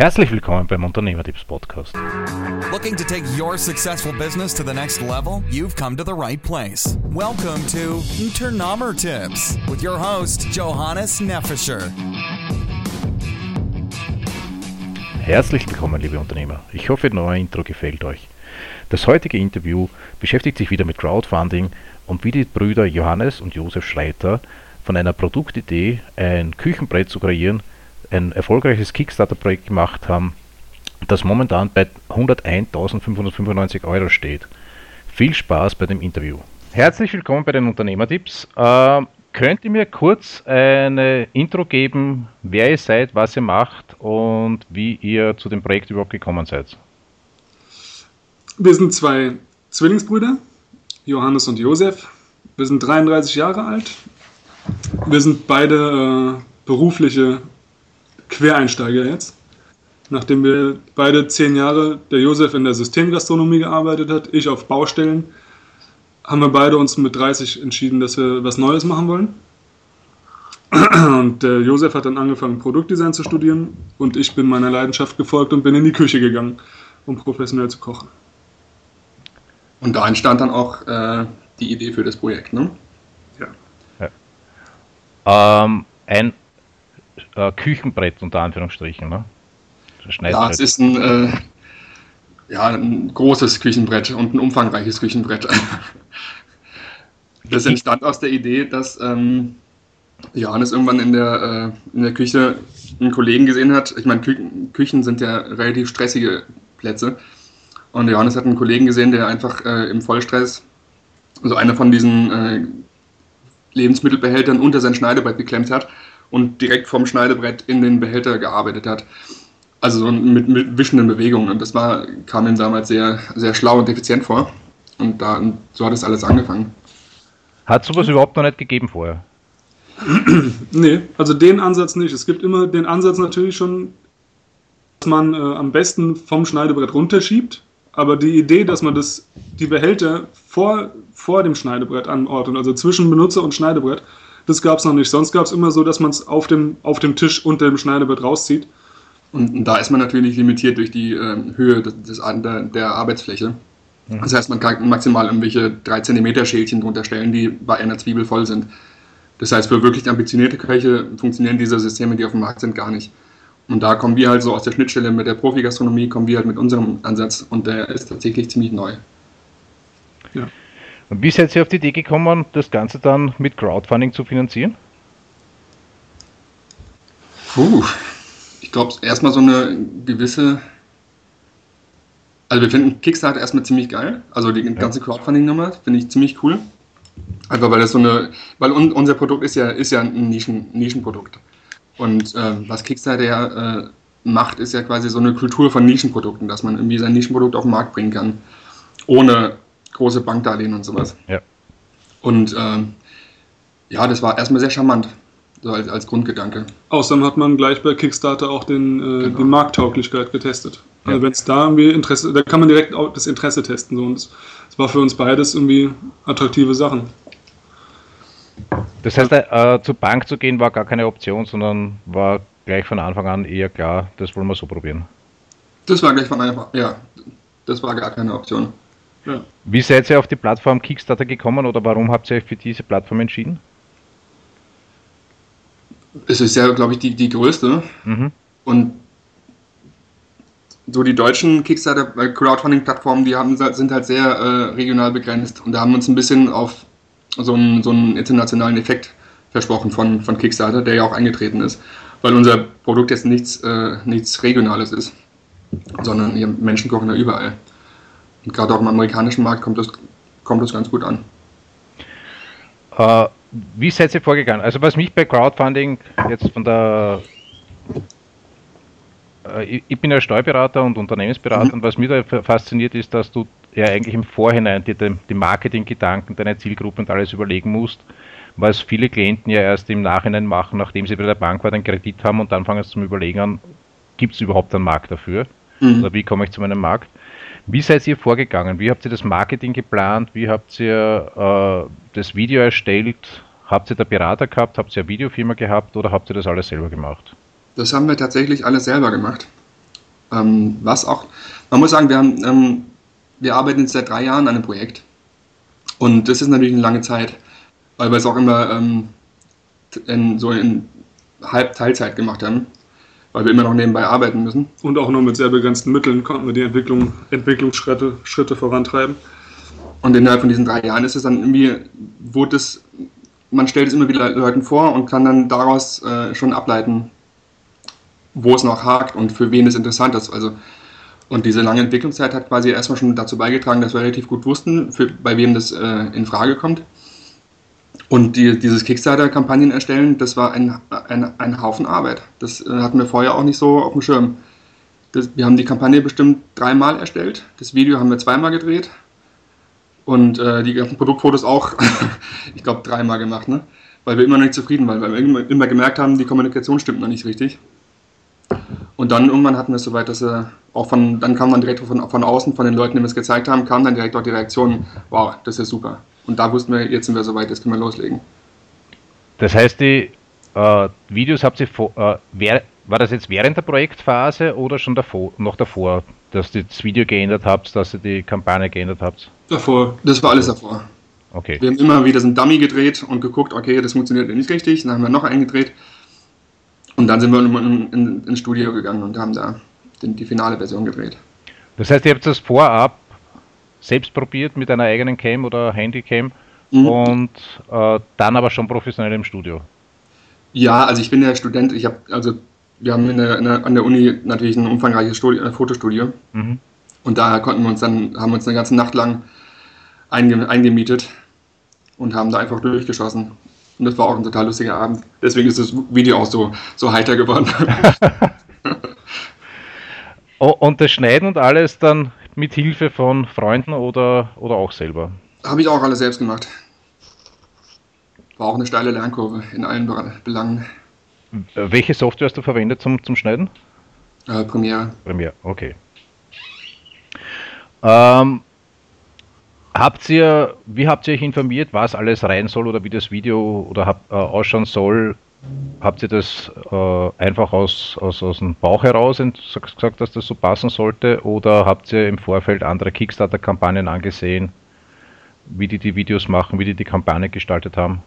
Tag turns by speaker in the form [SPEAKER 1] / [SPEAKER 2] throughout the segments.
[SPEAKER 1] Herzlich willkommen beim Unternehmertipps Podcast.
[SPEAKER 2] Looking to take your successful business to the next level? You've come to the right place. Welcome to Unternehmertipps with your host Johannes Neffischer.
[SPEAKER 1] Herzlich willkommen, liebe Unternehmer. Ich hoffe, das neue Intro gefällt euch. Das heutige Interview beschäftigt sich wieder mit Crowdfunding und wie die Brüder Johannes und Josef Schreiter von einer Produktidee, ein Küchenbrett zu kreieren, ein erfolgreiches Kickstarter-Projekt gemacht haben, das momentan bei 101.595 Euro steht. Viel Spaß bei dem Interview. Herzlich willkommen bei den Unternehmertipps. Äh, könnt ihr mir kurz eine Intro geben, wer ihr seid, was ihr macht und wie ihr zu dem Projekt überhaupt gekommen seid?
[SPEAKER 3] Wir sind zwei Zwillingsbrüder, Johannes und Josef. Wir sind 33 Jahre alt. Wir sind beide äh, berufliche Quereinsteiger jetzt. Nachdem wir beide zehn Jahre, der Josef in der Systemgastronomie gearbeitet hat, ich auf Baustellen, haben wir beide uns mit 30 entschieden, dass wir was Neues machen wollen. Und der Josef hat dann angefangen, Produktdesign zu studieren und ich bin meiner Leidenschaft gefolgt und bin in die Küche gegangen, um professionell zu kochen.
[SPEAKER 4] Und da entstand dann auch äh, die Idee für das Projekt, ne?
[SPEAKER 1] Ja. ja. Ähm, ein äh, Küchenbrett unter Anführungsstrichen, ne?
[SPEAKER 4] Ja, es ist ein, äh, ja, ein großes Küchenbrett und ein umfangreiches Küchenbrett. das entstand aus der Idee, dass ähm, Johannes irgendwann in der, äh, in der Küche einen Kollegen gesehen hat. Ich meine, Kü Küchen sind ja relativ stressige Plätze. Und Johannes hat einen Kollegen gesehen, der einfach äh, im Vollstress so eine von diesen äh, Lebensmittelbehältern unter sein Schneidebrett geklemmt hat und direkt vom Schneidebrett in den Behälter gearbeitet hat. Also mit, mit wischenden Bewegungen. Und das war, kam ihm damals sehr, sehr schlau und effizient vor. Und da, so hat es alles angefangen.
[SPEAKER 1] Hat sowas überhaupt noch nicht gegeben vorher?
[SPEAKER 3] nee, also den Ansatz nicht. Es gibt immer den Ansatz natürlich schon, dass man äh, am besten vom Schneidebrett runterschiebt. Aber die Idee, dass man das, die Behälter vor, vor dem Schneidebrett anordnet, also zwischen Benutzer und Schneidebrett, das gab es noch nicht. Sonst gab es immer so, dass man es auf dem, auf dem Tisch unter dem Schneidebrett rauszieht.
[SPEAKER 4] Und da ist man natürlich limitiert durch die äh, Höhe des, des, der, der Arbeitsfläche. Mhm. Das heißt, man kann maximal irgendwelche 3 cm Schälchen drunter stellen, die bei einer Zwiebel voll sind. Das heißt, für wirklich ambitionierte Köche funktionieren diese Systeme, die auf dem Markt sind, gar nicht. Und da kommen wir halt so aus der Schnittstelle mit der Profi-Gastronomie, kommen wir halt mit unserem Ansatz und der ist tatsächlich ziemlich neu.
[SPEAKER 1] Ja. Und wie seid ihr auf die Idee gekommen, das Ganze dann mit Crowdfunding zu finanzieren?
[SPEAKER 4] Puh, ich glaube, erstmal so eine gewisse. Also, wir finden Kickstarter erstmal ziemlich geil. Also, die ganze Crowdfunding-Nummer finde ich ziemlich cool. Einfach weil das so eine. Weil un, unser Produkt ist ja, ist ja ein Nischen, Nischenprodukt. Und äh, was Kickstarter ja äh, macht, ist ja quasi so eine Kultur von Nischenprodukten, dass man irgendwie sein Nischenprodukt auf den Markt bringen kann. Ohne große Bankdarlehen und sowas.
[SPEAKER 1] Ja.
[SPEAKER 4] Und ähm, ja, das war erstmal sehr charmant, so als, als Grundgedanke.
[SPEAKER 3] Außerdem hat man gleich bei Kickstarter auch den, äh, genau. die Markttauglichkeit getestet. Also ja. wenn es da irgendwie Interesse, da kann man direkt auch das Interesse testen. So. Und das, das war für uns beides irgendwie attraktive Sachen.
[SPEAKER 1] Das heißt, äh, zur Bank zu gehen war gar keine Option, sondern war gleich von Anfang an eher klar, das wollen wir so probieren.
[SPEAKER 4] Das war gleich von Anfang an, ja, das war gar keine Option.
[SPEAKER 1] Ja. Wie seid ihr auf die Plattform Kickstarter gekommen oder warum habt ihr euch für diese Plattform entschieden?
[SPEAKER 4] Es ist ja, glaube ich, die, die größte. Mhm. Und so die deutschen Kickstarter-Crowdfunding-Plattformen, die haben, sind halt sehr äh, regional begrenzt. Und da haben wir uns ein bisschen auf so einen, so einen internationalen Effekt versprochen von, von Kickstarter, der ja auch eingetreten ist. Weil unser Produkt jetzt nichts, äh, nichts Regionales ist, sondern Menschen kochen da überall. Und gerade auch im amerikanischen Markt kommt das, kommt das ganz gut an.
[SPEAKER 1] Äh, wie seid ihr vorgegangen? Also was mich bei Crowdfunding jetzt von der äh, ich bin ja Steuerberater und Unternehmensberater mhm. und was mich da fasziniert ist, dass du ja eigentlich im Vorhinein die, die Marketinggedanken, deine Zielgruppe und alles überlegen musst, was viele Klienten ja erst im Nachhinein machen, nachdem sie bei der Bank einen Kredit haben und dann fangen sie zum Überlegen an, gibt es überhaupt einen Markt dafür? Mhm. Oder wie komme ich zu meinem Markt? Wie seid ihr vorgegangen? Wie habt ihr das Marketing geplant? Wie habt ihr äh, das Video erstellt? Habt ihr da Berater gehabt? Habt ihr eine Videofirma gehabt oder habt ihr das alles selber gemacht?
[SPEAKER 4] Das haben wir tatsächlich alles selber gemacht. Ähm, was auch, man muss sagen, wir, haben, ähm, wir arbeiten jetzt seit drei Jahren an einem Projekt. Und das ist natürlich eine lange Zeit, weil wir es auch immer ähm, in, so in halb Teilzeit gemacht haben, weil wir immer noch nebenbei arbeiten müssen.
[SPEAKER 3] Und auch nur mit sehr begrenzten Mitteln konnten wir die Entwicklung, Entwicklungsschritte Schritte vorantreiben.
[SPEAKER 4] Und innerhalb von diesen drei Jahren ist es dann irgendwie, wurde es, man stellt es immer wieder Leuten vor und kann dann daraus äh, schon ableiten, wo es noch hakt und für wen es interessant ist. Also, und diese lange Entwicklungszeit hat quasi erstmal schon dazu beigetragen, dass wir relativ gut wussten, für, bei wem das äh, in Frage kommt. Und die, dieses Kickstarter-Kampagnen erstellen, das war ein, ein, ein Haufen Arbeit. Das äh, hatten wir vorher auch nicht so auf dem Schirm. Das, wir haben die Kampagne bestimmt dreimal erstellt. Das Video haben wir zweimal gedreht. Und äh, die ganzen Produktfotos auch, ich glaube, dreimal gemacht, ne? Weil wir immer noch nicht zufrieden waren, weil wir immer, gemerkt haben, die Kommunikation stimmt noch nicht richtig. Und dann irgendwann hatten wir es soweit, dass wir auch von, dann kam dann direkt von, von außen, von den Leuten, die wir es gezeigt haben, kam dann direkt auch die Reaktion, wow, das ist super. Und da wussten wir, jetzt sind wir soweit, jetzt können wir loslegen.
[SPEAKER 1] Das heißt, die äh, Videos habt ihr vor, äh, wer, war das jetzt während der Projektphase oder schon davor, noch davor, dass ihr das Video geändert habt, dass ihr die Kampagne geändert habt?
[SPEAKER 4] Davor. Das war alles davor.
[SPEAKER 1] Okay.
[SPEAKER 4] Wir haben immer wieder so ein Dummy gedreht und geguckt, okay, das funktioniert nicht richtig. Dann haben wir noch einen gedreht. Und dann sind wir in, in, in, ins Studio gegangen und haben da die, die finale Version gedreht.
[SPEAKER 1] Das heißt, ihr habt das vorab selbst probiert mit einer eigenen Cam oder Handycam mhm. und äh, dann aber schon professionell im Studio.
[SPEAKER 4] Ja, also ich bin ja Student, ich habe, also wir haben in der, in der, an der Uni natürlich ein umfangreiches Studio, ein Fotostudio mhm. und daher konnten wir uns dann, haben wir uns eine ganze Nacht lang einge, eingemietet und haben da einfach durchgeschossen. Und das war auch ein total lustiger Abend. Deswegen ist das Video auch so, so heiter geworden.
[SPEAKER 1] oh, und das Schneiden und alles dann mit Hilfe von Freunden oder, oder auch selber?
[SPEAKER 4] Habe ich auch alles selbst gemacht. War auch eine steile Lernkurve in allen Belangen.
[SPEAKER 1] Welche Software hast du verwendet zum, zum Schneiden?
[SPEAKER 4] Äh, Premiere.
[SPEAKER 1] Premiere, okay. Ähm, habt ihr, wie habt ihr euch informiert, was alles rein soll oder wie das Video oder hab, äh, ausschauen soll, Habt ihr das äh, einfach aus, aus, aus dem Bauch heraus gesagt, dass das so passen sollte? Oder habt ihr im Vorfeld andere Kickstarter-Kampagnen angesehen, wie die die Videos machen, wie die die Kampagne gestaltet haben?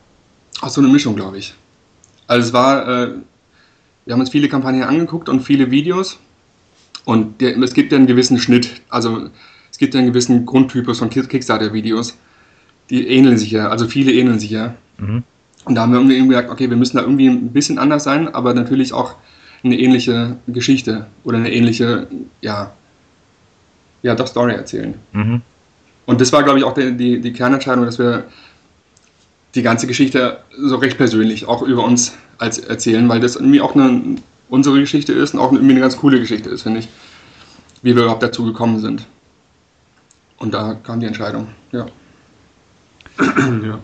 [SPEAKER 4] Ach, so eine Mischung, glaube ich. Also es war, äh, wir haben uns viele Kampagnen angeguckt und viele Videos. Und der, es gibt ja einen gewissen Schnitt. Also es gibt ja einen gewissen Grundtypus von Kickstarter-Videos. Die ähneln sich ja, also viele ähneln sich ja. Mhm. Und da haben wir irgendwie gesagt, okay, wir müssen da irgendwie ein bisschen anders sein, aber natürlich auch eine ähnliche Geschichte oder eine ähnliche, ja, ja, doch Story erzählen. Mhm. Und das war, glaube ich, auch die, die, die Kernentscheidung, dass wir die ganze Geschichte so recht persönlich auch über uns als erzählen, weil das irgendwie auch eine, unsere Geschichte ist und auch irgendwie eine ganz coole Geschichte ist, finde ich, wie wir überhaupt dazu gekommen sind. Und da kam die Entscheidung, ja.
[SPEAKER 1] ja.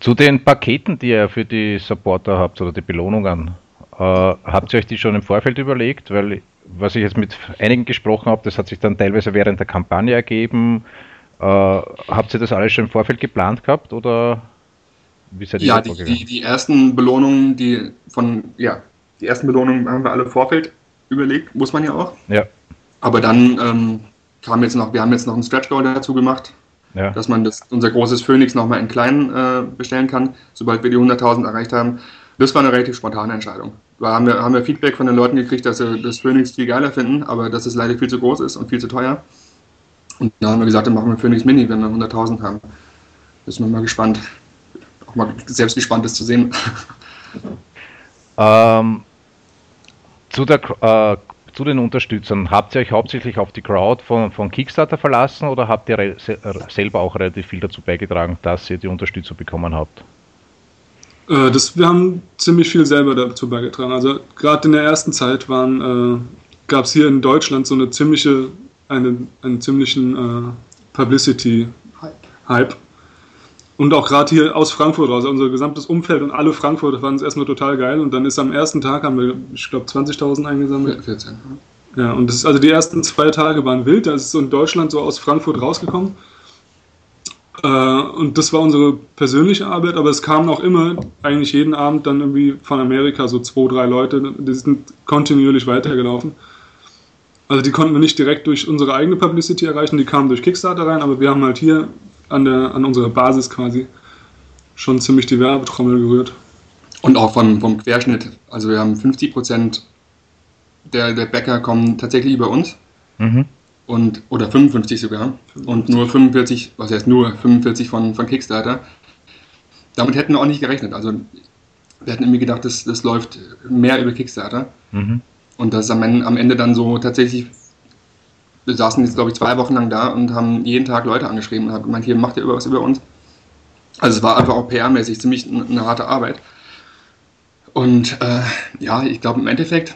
[SPEAKER 1] Zu den Paketen, die ihr für die Supporter habt oder die Belohnungen, äh, habt ihr euch die schon im Vorfeld überlegt? Weil, was ich jetzt mit einigen gesprochen habe, das hat sich dann teilweise während der Kampagne ergeben. Äh, habt ihr das alles schon im Vorfeld geplant gehabt oder
[SPEAKER 4] wie seid ihr Ja, die, die, die, ersten Belohnungen, die von, ja, die ersten Belohnungen haben wir alle im Vorfeld überlegt, muss man ja auch.
[SPEAKER 1] Ja.
[SPEAKER 4] Aber dann ähm, kam jetzt noch, wir haben jetzt noch einen Stretch Goal dazu gemacht, ja. dass man das, unser großes Phoenix nochmal in klein äh, bestellen kann, sobald wir die 100.000 erreicht haben. Das war eine relativ spontane Entscheidung. Da haben wir, haben wir Feedback von den Leuten gekriegt, dass sie das Phoenix viel geiler finden, aber dass es leider viel zu groß ist und viel zu teuer. Und dann haben wir gesagt, dann machen wir Phoenix Mini, wenn wir 100.000 haben. Da sind wir mal gespannt. Auch mal selbst gespannt, das zu sehen.
[SPEAKER 1] Ähm, zu der äh, zu den Unterstützern, habt ihr euch hauptsächlich auf die Crowd von, von Kickstarter verlassen oder habt ihr selber auch relativ viel dazu beigetragen, dass ihr die Unterstützung bekommen habt?
[SPEAKER 3] Äh, das, wir haben ziemlich viel selber dazu beigetragen. Also gerade in der ersten Zeit äh, gab es hier in Deutschland so eine ziemliche, eine, einen ziemlichen äh, Publicity-Hype. Und auch gerade hier aus Frankfurt raus, unser gesamtes Umfeld und alle Frankfurter fanden es erstmal total geil. Und dann ist am ersten Tag haben wir, ich glaube, 20.000 eingesammelt. 14. Ja, und das ist, also die ersten zwei Tage waren wild. Da ist so in Deutschland so aus Frankfurt rausgekommen. Äh, und das war unsere persönliche Arbeit, aber es kamen auch immer, eigentlich jeden Abend dann irgendwie von Amerika so zwei, drei Leute, die sind kontinuierlich weitergelaufen. Also die konnten wir nicht direkt durch unsere eigene Publicity erreichen, die kamen durch Kickstarter rein, aber wir haben halt hier an, der, an unserer Basis quasi schon ziemlich die Werbetrommel gerührt.
[SPEAKER 4] Und auch von, vom Querschnitt. Also wir haben 50 Prozent der, der Bäcker kommen tatsächlich über uns. Mhm. Und, oder 55 sogar. 55. Und nur 45, was heißt nur 45 von, von Kickstarter. Damit hätten wir auch nicht gerechnet. Also wir hätten irgendwie gedacht, das, das läuft mehr über Kickstarter. Mhm. Und das ist am Ende, am Ende dann so tatsächlich, wir saßen jetzt glaube ich zwei Wochen lang da und haben jeden Tag Leute angeschrieben und haben gemeint, hier macht ihr was über uns. Also es war einfach auch PR-mäßig ziemlich eine harte Arbeit. Und äh, ja, ich glaube im Endeffekt,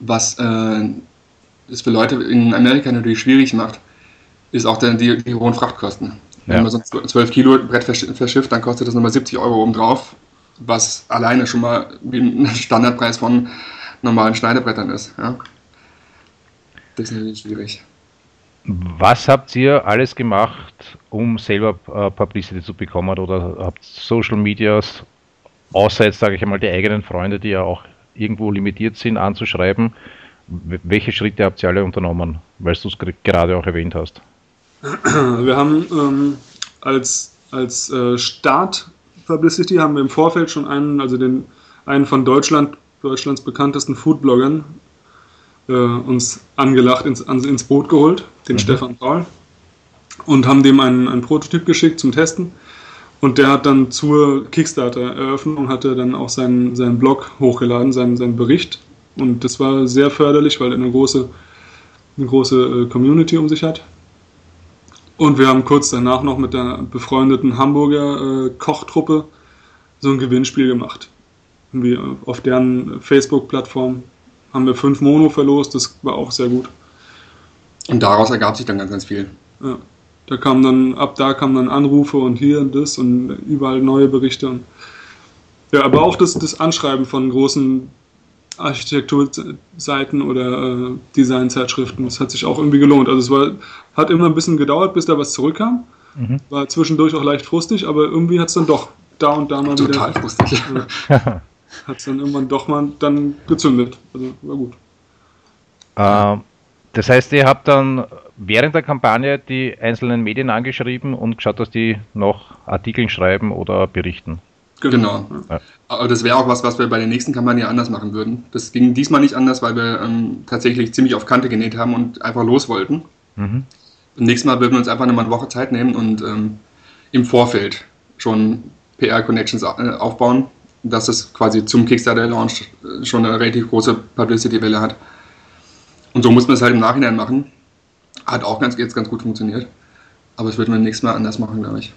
[SPEAKER 4] was äh, es für Leute in Amerika natürlich schwierig macht, ist auch der, die, die hohen Frachtkosten. Wenn ja. man so ein 12 Kilo Brett verschifft, dann kostet das nochmal 70 Euro obendrauf, was alleine schon mal wie ein Standardpreis von normalen Schneidebrettern ist. Ja. Das ist natürlich schwierig.
[SPEAKER 1] Was habt ihr alles gemacht, um selber äh, Publicity zu bekommen oder habt Social Medias, außer jetzt sage ich einmal die eigenen Freunde, die ja auch irgendwo limitiert sind, anzuschreiben? Welche Schritte habt ihr alle unternommen, weil du es gerade auch erwähnt hast?
[SPEAKER 3] Wir haben ähm, als, als äh, Start Publicity haben wir im Vorfeld schon einen, also den einen von Deutschland, Deutschlands bekanntesten Foodbloggern, äh, uns angelacht ins, ins Boot geholt, den mhm. Stefan Paul, und haben dem einen, einen Prototyp geschickt zum Testen. Und der hat dann zur Kickstarter-Eröffnung hatte dann auch seinen, seinen Blog hochgeladen, seinen, seinen Bericht. Und das war sehr förderlich, weil er eine große, eine große äh, Community um sich hat. Und wir haben kurz danach noch mit der befreundeten Hamburger äh, Kochtruppe so ein Gewinnspiel gemacht. Irgendwie auf deren Facebook-Plattform haben wir fünf Mono verlost, das war auch sehr gut.
[SPEAKER 4] Und daraus ergab sich dann ganz, ganz viel.
[SPEAKER 3] Ja, da kamen dann, ab da kamen dann Anrufe und hier und das und überall neue Berichte. ja, aber auch das, das Anschreiben von großen Architekturseiten oder äh, Designzeitschriften, das hat sich auch irgendwie gelohnt. Also es war, hat immer ein bisschen gedauert, bis da was zurückkam. Mhm. War zwischendurch auch leicht frustig, aber irgendwie hat es dann doch da und da mal
[SPEAKER 4] Total
[SPEAKER 3] wieder.
[SPEAKER 4] Total frustig.
[SPEAKER 3] Ja. hat es dann irgendwann doch mal dann gezündet. Also war gut.
[SPEAKER 1] Ähm, das heißt, ihr habt dann während der Kampagne die einzelnen Medien angeschrieben und geschaut, dass die noch Artikel schreiben oder berichten.
[SPEAKER 4] Genau. genau. Ja. Aber das wäre auch was, was wir bei der nächsten Kampagne anders machen würden. Das ging diesmal nicht anders, weil wir ähm, tatsächlich ziemlich auf Kante genäht haben und einfach los wollten. Mhm. Nächstes Mal würden wir uns einfach nochmal eine Woche Zeit nehmen und ähm, im Vorfeld schon PR-Connections äh, aufbauen, dass es quasi zum Kickstarter-Launch schon eine relativ große Publicity-Welle hat. Und so muss man es halt im Nachhinein machen. Hat auch ganz, jetzt ganz gut funktioniert. Aber es würden wir nächstes Mal anders machen, glaube ich.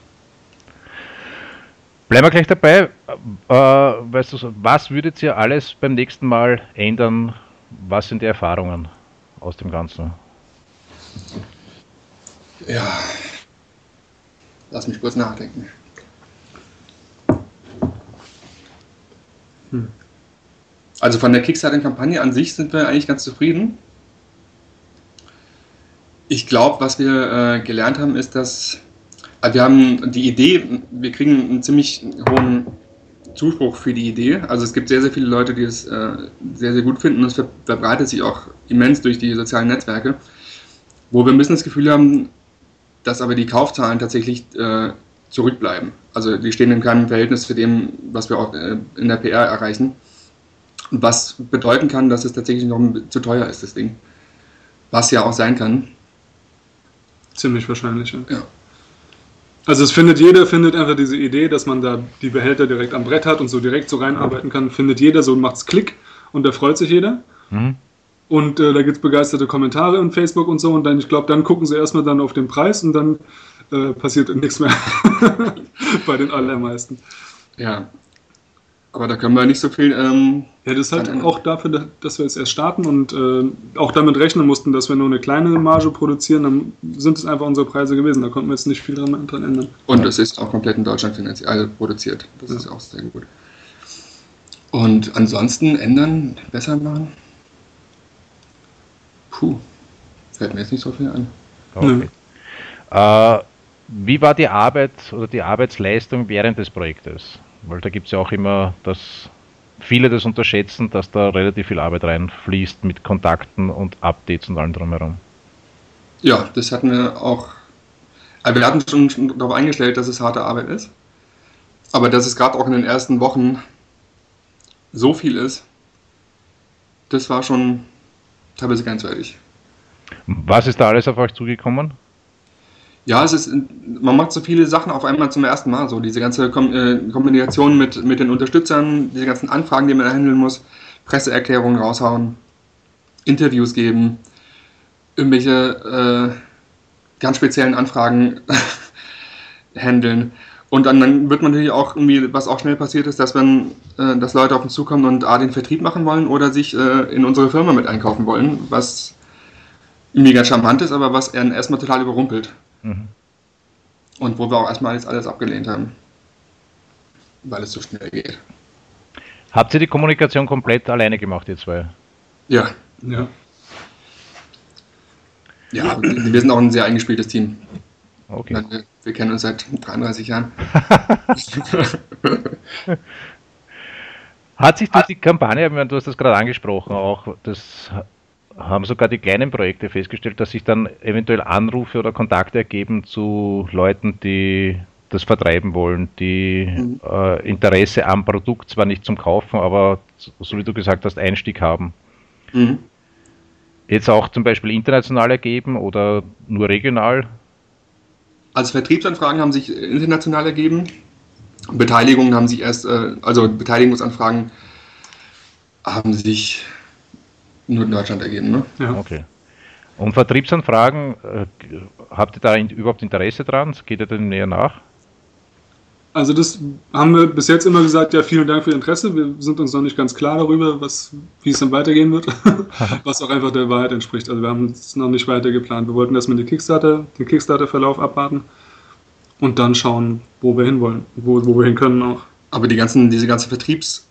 [SPEAKER 1] Bleiben wir gleich dabei. Äh, weißt du, was würdet ihr alles beim nächsten Mal ändern? Was sind die Erfahrungen aus dem Ganzen?
[SPEAKER 4] Ja, lass mich kurz nachdenken. Hm. Also von der Kickstarter-Kampagne an sich sind wir eigentlich ganz zufrieden. Ich glaube, was wir äh, gelernt haben, ist, dass also wir haben die Idee, wir kriegen einen ziemlich hohen Zuspruch für die Idee. Also es gibt sehr, sehr viele Leute, die es äh, sehr, sehr gut finden. Es verbreitet sich auch immens durch die sozialen Netzwerke. Wo wir ein bisschen das Gefühl haben, dass aber die Kaufzahlen tatsächlich äh, zurückbleiben. Also die stehen in keinem Verhältnis zu dem, was wir auch äh, in der PR erreichen. Was bedeuten kann, dass es tatsächlich noch zu teuer ist, das Ding. Was ja auch sein kann.
[SPEAKER 3] Ziemlich wahrscheinlich, ja. ja. Also es findet jeder, findet einfach diese Idee, dass man da die Behälter direkt am Brett hat und so direkt so reinarbeiten kann, findet jeder, so macht's Klick und da freut sich jeder. Mhm. Und äh, da gibt es begeisterte Kommentare in Facebook und so und dann, ich glaube, dann gucken sie erstmal dann auf den Preis und dann äh, passiert nichts mehr bei den allermeisten.
[SPEAKER 4] Ja, aber da können wir nicht so viel. Ähm,
[SPEAKER 3] ja, das ist halt auch dafür, dass wir jetzt erst starten und äh, auch damit rechnen mussten, dass wir nur eine kleine Marge produzieren, dann sind es einfach unsere Preise gewesen. Da konnten wir jetzt nicht viel dran, dran ändern.
[SPEAKER 4] Und es ist auch komplett in Deutschland finanziell also produziert. Das ja. ist auch sehr gut. Und ansonsten ändern, besser machen? Puh, fällt mir jetzt nicht so viel an.
[SPEAKER 1] Okay. Äh, wie war die Arbeit oder die Arbeitsleistung während des Projektes? Weil da gibt es ja auch immer das viele das unterschätzen, dass da relativ viel Arbeit reinfließt mit Kontakten und Updates und allem drumherum.
[SPEAKER 4] Ja, das hatten wir auch. Also wir hatten schon darauf eingestellt, dass es harte Arbeit ist. Aber dass es gerade auch in den ersten Wochen so viel ist, das war schon teilweise grenzwertig.
[SPEAKER 1] Was ist da alles auf euch zugekommen?
[SPEAKER 4] Ja, es ist, man macht so viele Sachen auf einmal zum ersten Mal. So diese ganze Kom äh, Kombination mit, mit den Unterstützern, diese ganzen Anfragen, die man handeln muss, Presseerklärungen raushauen, Interviews geben, irgendwelche äh, ganz speziellen Anfragen handeln. Und dann, dann, wird man natürlich auch irgendwie, was auch schnell passiert ist, dass wenn äh, dass Leute auf uns zukommen und A den Vertrieb machen wollen oder sich äh, in unsere Firma mit einkaufen wollen, was irgendwie ganz charmant ist, aber was er erstmal total überrumpelt. Mhm. Und wo wir auch erstmal alles, alles abgelehnt haben. Weil es so schnell geht.
[SPEAKER 1] Habt ihr die Kommunikation komplett alleine gemacht, ihr zwei?
[SPEAKER 4] Ja. Ja. Ja, wir sind auch ein sehr eingespieltes Team. Okay. Wir, wir kennen uns seit 33 Jahren.
[SPEAKER 1] Hat sich durch die Kampagne, du hast das gerade angesprochen, auch das haben sogar die kleinen Projekte festgestellt, dass sich dann eventuell Anrufe oder Kontakte ergeben zu Leuten, die das vertreiben wollen, die mhm. äh, Interesse am Produkt zwar nicht zum Kaufen, aber so wie du gesagt hast, Einstieg haben. Mhm. Jetzt auch zum Beispiel international ergeben oder nur regional?
[SPEAKER 4] Also Vertriebsanfragen haben sich international ergeben. Beteiligungen haben sich erst, äh, also Beteiligungsanfragen haben sich nur in Deutschland ergeben. Ne?
[SPEAKER 1] Ja. Okay. Und Vertriebsanfragen, äh, habt ihr da in, überhaupt Interesse dran? Geht ihr dem näher nach?
[SPEAKER 3] Also das haben wir bis jetzt immer gesagt, ja, vielen Dank für Ihr Interesse. Wir sind uns noch nicht ganz klar darüber, was, wie es dann weitergehen wird, was auch einfach der Wahrheit entspricht. Also wir haben es noch nicht weiter geplant. Wir wollten erstmal den Kickstarter, den Kickstarter-Verlauf abwarten und dann schauen, wo wir hinwollen, wo, wo wir hin können auch.
[SPEAKER 4] Aber die ganzen, diese ganze Vertriebs-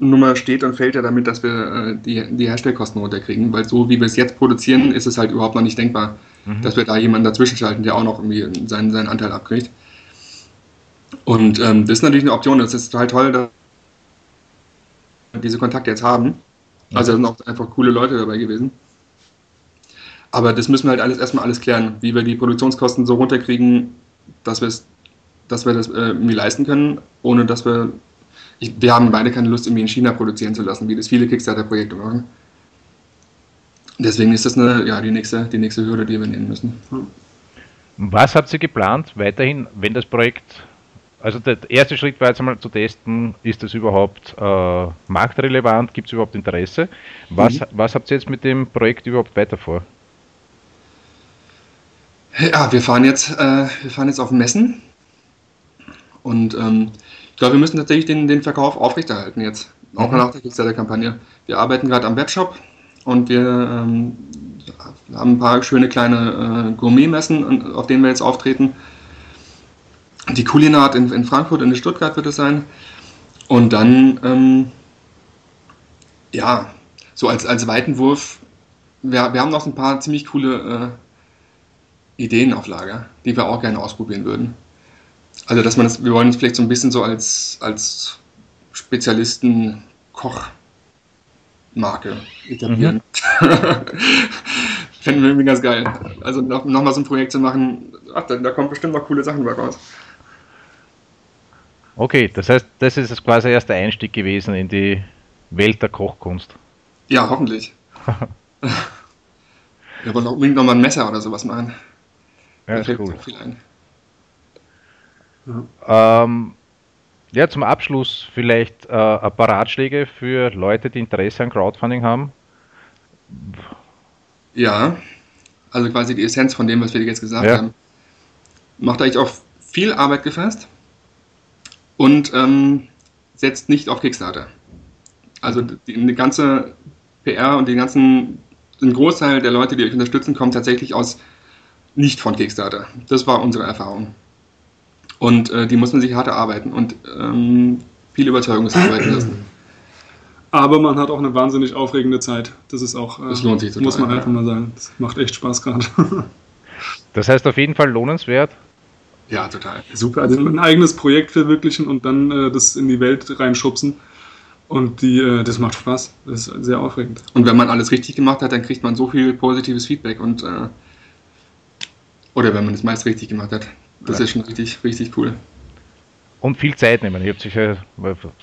[SPEAKER 4] Nummer steht und fällt ja damit, dass wir äh, die, die Herstellkosten runterkriegen, weil so wie wir es jetzt produzieren, ist es halt überhaupt noch nicht denkbar, mhm. dass wir da jemanden dazwischen schalten, der auch noch irgendwie seinen, seinen Anteil abkriegt. Und ähm, das ist natürlich eine Option, das ist halt toll, dass wir diese Kontakte jetzt haben. Also da sind auch einfach coole Leute dabei gewesen. Aber das müssen wir halt alles erstmal alles klären, wie wir die Produktionskosten so runterkriegen, dass, dass wir das äh, irgendwie leisten können, ohne dass wir ich, wir haben beide keine Lust, irgendwie in China produzieren zu lassen, wie das viele Kickstarter-Projekte machen. Deswegen ist das eine, ja, die, nächste, die nächste Hürde, die wir nehmen müssen.
[SPEAKER 1] Was habt ihr geplant weiterhin, wenn das Projekt, also der erste Schritt war jetzt einmal zu testen, ist das überhaupt äh, marktrelevant, gibt es überhaupt Interesse? Was, mhm. was habt ihr jetzt mit dem Projekt überhaupt weiter vor?
[SPEAKER 4] Ja, wir fahren jetzt, äh, wir fahren jetzt auf Messen und ähm, glaube, wir müssen tatsächlich den, den Verkauf aufrechterhalten jetzt, auch mhm. nach der Kickstarter-Kampagne. Wir arbeiten gerade am Webshop und wir ähm, haben ein paar schöne kleine äh, Gourmet-Messen, auf denen wir jetzt auftreten. Die Kulinart in, in Frankfurt und in Stuttgart wird es sein. Und dann, ähm, ja, so als, als Weitenwurf, wir, wir haben noch ein paar ziemlich coole äh, Ideen auf Lager, die wir auch gerne ausprobieren würden. Also, dass man das, wir wollen uns vielleicht so ein bisschen so als, als Spezialisten Kochmarke etablieren. Mhm. Fänden wir irgendwie ganz geil. Also noch, noch so ein Projekt zu machen, ach, da, da kommen bestimmt noch coole Sachen bei raus.
[SPEAKER 1] Okay, das heißt, das ist quasi erst der Einstieg gewesen in die Welt der Kochkunst.
[SPEAKER 4] Ja, hoffentlich. wir wollen auch unbedingt noch mal ein Messer oder sowas machen.
[SPEAKER 1] Ja, da fällt cool. viel ein. Ja. Ähm, ja, zum Abschluss vielleicht äh, ein paar Ratschläge für Leute, die Interesse an Crowdfunding haben.
[SPEAKER 4] Ja, also quasi die Essenz von dem, was wir jetzt gesagt ja. haben. Macht euch auf viel Arbeit gefasst und ähm, setzt nicht auf Kickstarter. Also die, die ganze PR und den ganzen, ein Großteil der Leute, die euch unterstützen, kommt tatsächlich aus nicht von Kickstarter. Das war unsere Erfahrung. Und äh, die muss man sich hart erarbeiten und ähm, viel Überzeugungsarbeit lassen.
[SPEAKER 3] Aber man hat auch eine wahnsinnig aufregende Zeit. Das ist auch,
[SPEAKER 4] äh, das lohnt sich
[SPEAKER 3] total, muss man einfach mal sagen. Das macht echt Spaß gerade.
[SPEAKER 1] das heißt auf jeden Fall lohnenswert.
[SPEAKER 4] Ja, total.
[SPEAKER 3] Super. Also ein eigenes Projekt verwirklichen und dann äh, das in die Welt reinschubsen. Und die, äh, das macht Spaß. Das ist sehr aufregend.
[SPEAKER 4] Und wenn man alles richtig gemacht hat, dann kriegt man so viel positives Feedback und äh, oder wenn man es meist richtig gemacht hat. Das ja. ist schon richtig, richtig cool.
[SPEAKER 1] Und viel Zeit nehmen. Ihr habt sicher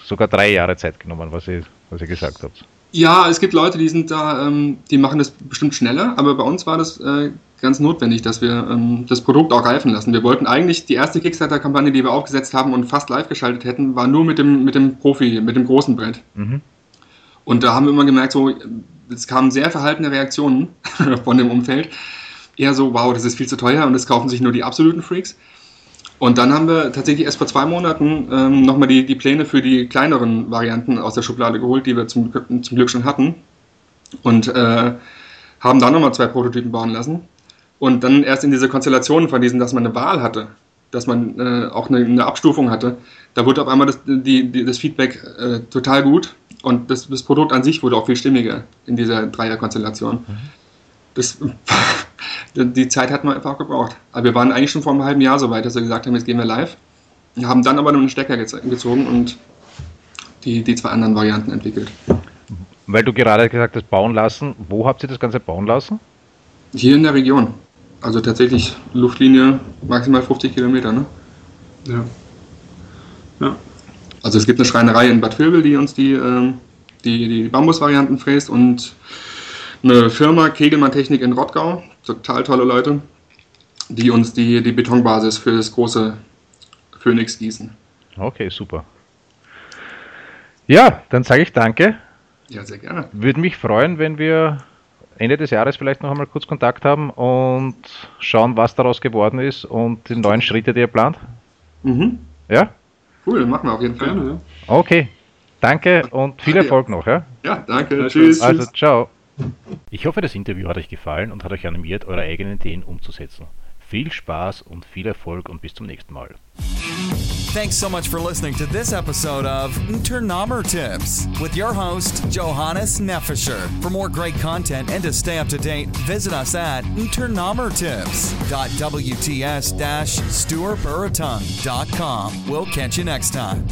[SPEAKER 1] sogar drei Jahre Zeit genommen, was ihr, was ihr gesagt habt.
[SPEAKER 4] Ja, es gibt Leute, die sind da, ähm, die machen das bestimmt schneller, aber bei uns war das äh, ganz notwendig, dass wir ähm, das Produkt auch reifen lassen. Wir wollten eigentlich die erste Kickstarter-Kampagne, die wir aufgesetzt haben und fast live geschaltet hätten, war nur mit dem, mit dem Profi, mit dem großen Brett. Mhm. Und da haben wir immer gemerkt, so, es kamen sehr verhaltene Reaktionen von dem Umfeld. Eher so, wow, das ist viel zu teuer und das kaufen sich nur die absoluten Freaks. Und dann haben wir tatsächlich erst vor zwei Monaten ähm, nochmal die, die Pläne für die kleineren Varianten aus der Schublade geholt, die wir zum, zum Glück schon hatten. Und äh, haben dann nochmal zwei Prototypen bauen lassen. Und dann erst in diese Konstellation von diesen, dass man eine Wahl hatte, dass man äh, auch eine, eine, Abstufung hatte, da wurde auf einmal das, die, die, das Feedback äh, total gut und das, das, Produkt an sich wurde auch viel stimmiger in dieser Dreierkonstellation. Mhm. Das, die Zeit hat man einfach gebraucht. Aber wir waren eigentlich schon vor einem halben Jahr so weit, dass wir gesagt haben, jetzt gehen wir live. Wir haben dann aber nur einen Stecker gezogen und die, die zwei anderen Varianten entwickelt.
[SPEAKER 1] Weil du gerade gesagt hast, bauen lassen. Wo habt ihr das Ganze bauen lassen?
[SPEAKER 4] Hier in der Region. Also tatsächlich Luftlinie maximal 50 Kilometer, ne?
[SPEAKER 3] Ja. Ja.
[SPEAKER 4] Also es gibt eine Schreinerei in Bad Vilbel, die uns die, äh, die, die Bambusvarianten fräst und eine Firma Kegelmann Technik in Rottgau, total tolle Leute, die uns die, die Betonbasis für das große Phoenix gießen.
[SPEAKER 1] Okay, super. Ja, dann sage ich danke.
[SPEAKER 4] Ja, sehr gerne.
[SPEAKER 1] Würde mich freuen, wenn wir Ende des Jahres vielleicht noch einmal kurz Kontakt haben und schauen, was daraus geworden ist und die neuen Schritte, die ihr plant?
[SPEAKER 4] Mhm.
[SPEAKER 1] Ja?
[SPEAKER 4] Cool, machen wir auf jeden Fall. Ja.
[SPEAKER 1] Okay, danke und viel Erfolg noch. Ja,
[SPEAKER 4] ja danke. Tschüss.
[SPEAKER 1] Also, ciao. Ich hoffe, das Interview hat euch gefallen und hat euch animiert, eure eigenen Ideen umzusetzen. Viel Spaß und viel Erfolg und bis zum nächsten Mal.
[SPEAKER 2] Thanks so much for listening to this episode of Turnomer Tips with your host, Johannes Neffischer. For more great content and to stay up to date, visit us at turnomertips.wts-stuartburatung.com. We'll catch you next time.